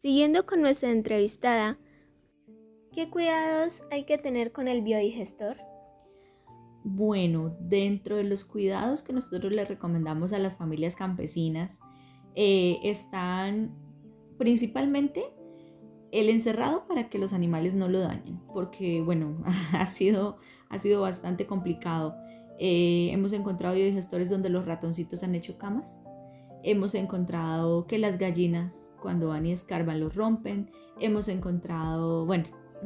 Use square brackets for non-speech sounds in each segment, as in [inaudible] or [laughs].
Siguiendo con nuestra entrevistada, ¿qué cuidados hay que tener con el biodigestor? Bueno, dentro de los cuidados que nosotros le recomendamos a las familias campesinas eh, están principalmente el encerrado para que los animales no lo dañen, porque bueno, [laughs] ha sido, ha sido bastante complicado. Eh, hemos encontrado biodigestores donde los ratoncitos han hecho camas Hemos encontrado que las gallinas cuando van y escarban los rompen. Hemos encontrado, bueno,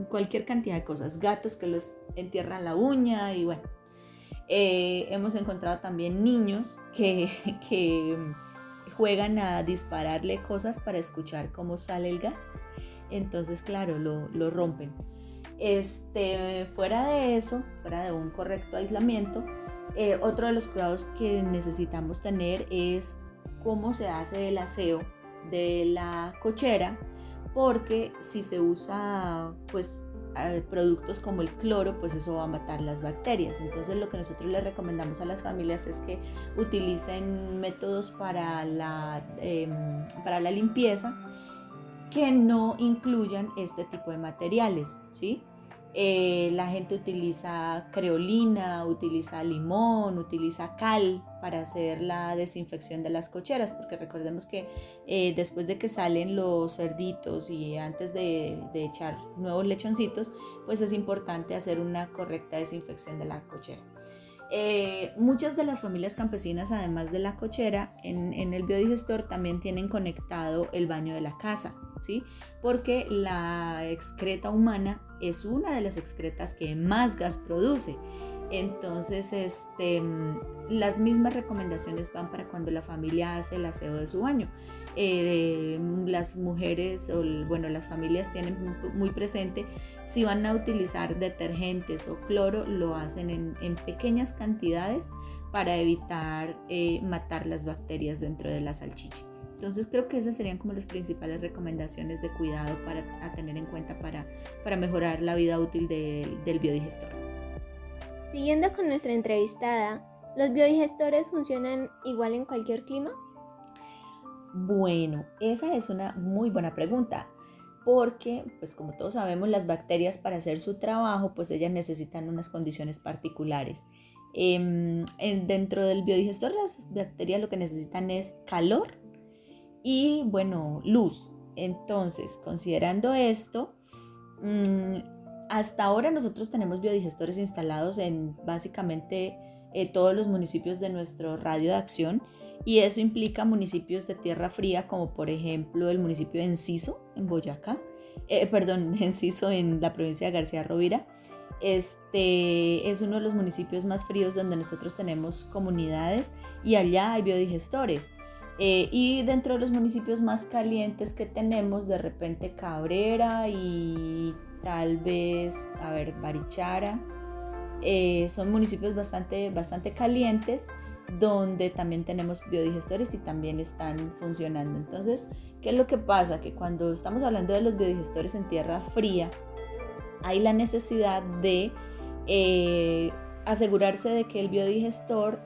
cualquier cantidad de cosas. Gatos que los entierran la uña y bueno. Eh, hemos encontrado también niños que, [laughs] que juegan a dispararle cosas para escuchar cómo sale el gas. Entonces, claro, lo, lo rompen. Este, fuera de eso, fuera de un correcto aislamiento, eh, otro de los cuidados que necesitamos tener es cómo se hace el aseo de la cochera, porque si se usa pues productos como el cloro, pues eso va a matar las bacterias. Entonces lo que nosotros les recomendamos a las familias es que utilicen métodos para la, em, para la limpieza que no incluyan este tipo de materiales, ¿sí? Eh, la gente utiliza creolina, utiliza limón, utiliza cal para hacer la desinfección de las cocheras, porque recordemos que eh, después de que salen los cerditos y antes de, echar nuevos lechoncitos, pues es importante hacer una correcta desinfección de la cochera. Eh, muchas de las familias campesinas, además de la cochera, en, el biodigestor también tienen conectado el baño de la casa, ¿sí? Porque la excreta humana es una de las excretas que más gas produce. Entonces, este, las mismas recomendaciones van para cuando la familia hace el aseo de su baño. Eh, las mujeres o bueno, las familias tienen muy presente si van a utilizar detergentes o cloro, lo hacen en, pequeñas cantidades para evitar eh, matar las bacterias dentro de la salchicha. Entonces creo que esas serían como las principales recomendaciones de cuidado para tener en cuenta para, para mejorar la vida útil del biodigestor. Siguiendo con nuestra entrevistada, ¿los biodigestores funcionan igual en cualquier clima? Bueno, esa es una muy buena pregunta porque, pues como todos sabemos, las bacterias para hacer su trabajo, pues ellas necesitan unas condiciones particulares. Em, dentro del biodigestor, las bacterias lo que necesitan es calor y, bueno, luz. Entonces, considerando esto, mm, hasta ahora nosotros tenemos biodigestores instalados en básicamente eh, todos los municipios de nuestro radio de acción y eso implica municipios de tierra fría como por ejemplo el municipio de Enciso en Boyacá, eh, perdón, [laughs] Enciso en la provincia de García Rovira. Este es uno de los municipios más fríos donde nosotros tenemos comunidades y allá hay biodigestores. Eh, y dentro de los municipios más calientes que tenemos, de repente Cabrera y tal vez, a ver, Barichara, eh, son municipios bastante, bastante calientes donde también tenemos biodigestores y también están funcionando. Entonces, ¿qué es lo que pasa? Que cuando estamos hablando de los biodigestores en tierra fría, hay la necesidad de eh, asegurarse de que el biodigestor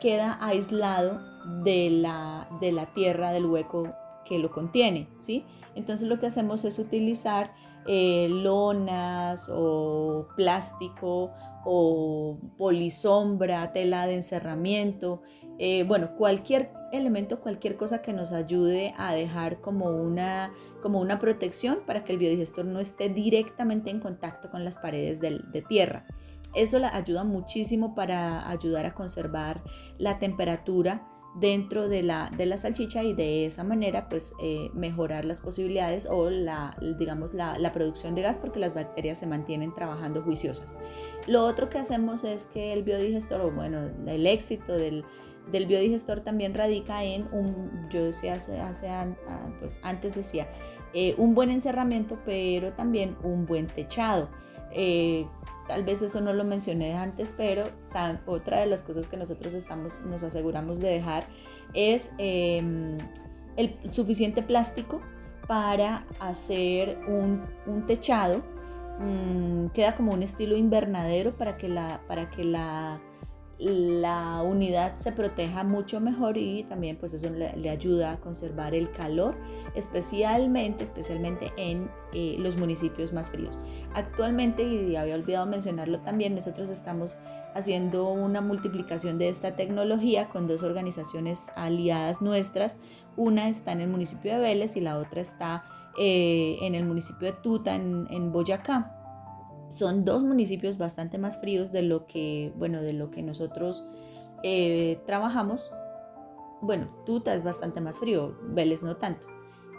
queda aislado de la, de la tierra, del hueco que lo contiene, ¿sí? Entonces lo que hacemos es utilizar eh, lonas o plástico o polisombra, tela de encerramiento, eh, bueno, cualquier elemento, cualquier cosa que nos ayude a dejar como una, como una protección para que el biodigestor no esté directamente en contacto con las paredes de tierra. Eso la ayuda muchísimo para ayudar a conservar la temperatura dentro de la, de la salchicha y de esa manera pues eh, mejorar las posibilidades o la, digamos la, la, producción de gas porque las bacterias se mantienen trabajando juiciosas. Lo otro que hacemos es que el biodigestor, o bueno, el éxito del, del biodigestor también radica en un, yo decía hace, hace pues antes decía, eh, un buen encerramiento pero también un buen techado. Eh, Tal vez eso no lo mencioné antes, pero otra de las cosas que nosotros estamos, nos aseguramos de dejar es em, el suficiente plástico para hacer un, techado. Mm, queda como un estilo invernadero para que la, para que la la unidad se proteja mucho mejor y también pues eso le, ayuda a conservar el calor, especialmente, especialmente en eh, los municipios más fríos. Actualmente, y había olvidado mencionarlo también, nosotros estamos haciendo una multiplicación de esta tecnología con dos organizaciones aliadas nuestras. Una está en el municipio de Vélez y la otra está eh, en el municipio de Tuta, en, en Boyacá son dos municipios bastante más fríos de lo que, bueno, de lo que nosotros eh, trabajamos. Bueno, Tuta es bastante más frío, Vélez no tanto.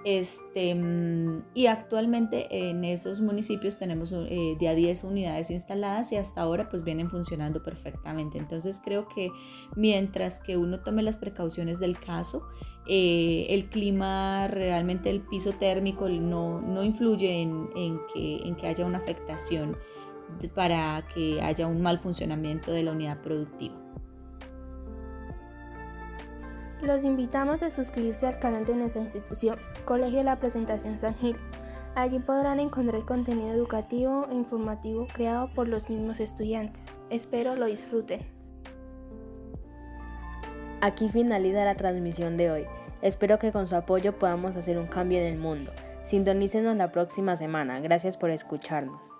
Este, mm, y actualmente en esos municipios tenemos eh, de a 10 unidades instaladas y hasta ahora pues vienen funcionando perfectamente. Entonces creo que mientras que uno tome las precauciones del caso, eh, el clima, realmente el piso térmico no, no influye en, en, que, en que haya una afectación para que haya un mal funcionamiento de la unidad productiva. Los invitamos a suscribirse al canal de nuestra institución, Colegio de la Presentación San Gil. Allí podrán encontrar contenido educativo e informativo creado por los mismos estudiantes. Espero lo disfruten. Aquí finaliza la transmisión de hoy. Espero que con su apoyo podamos hacer un cambio en el mundo. Sintonícenos la próxima semana. Gracias por escucharnos.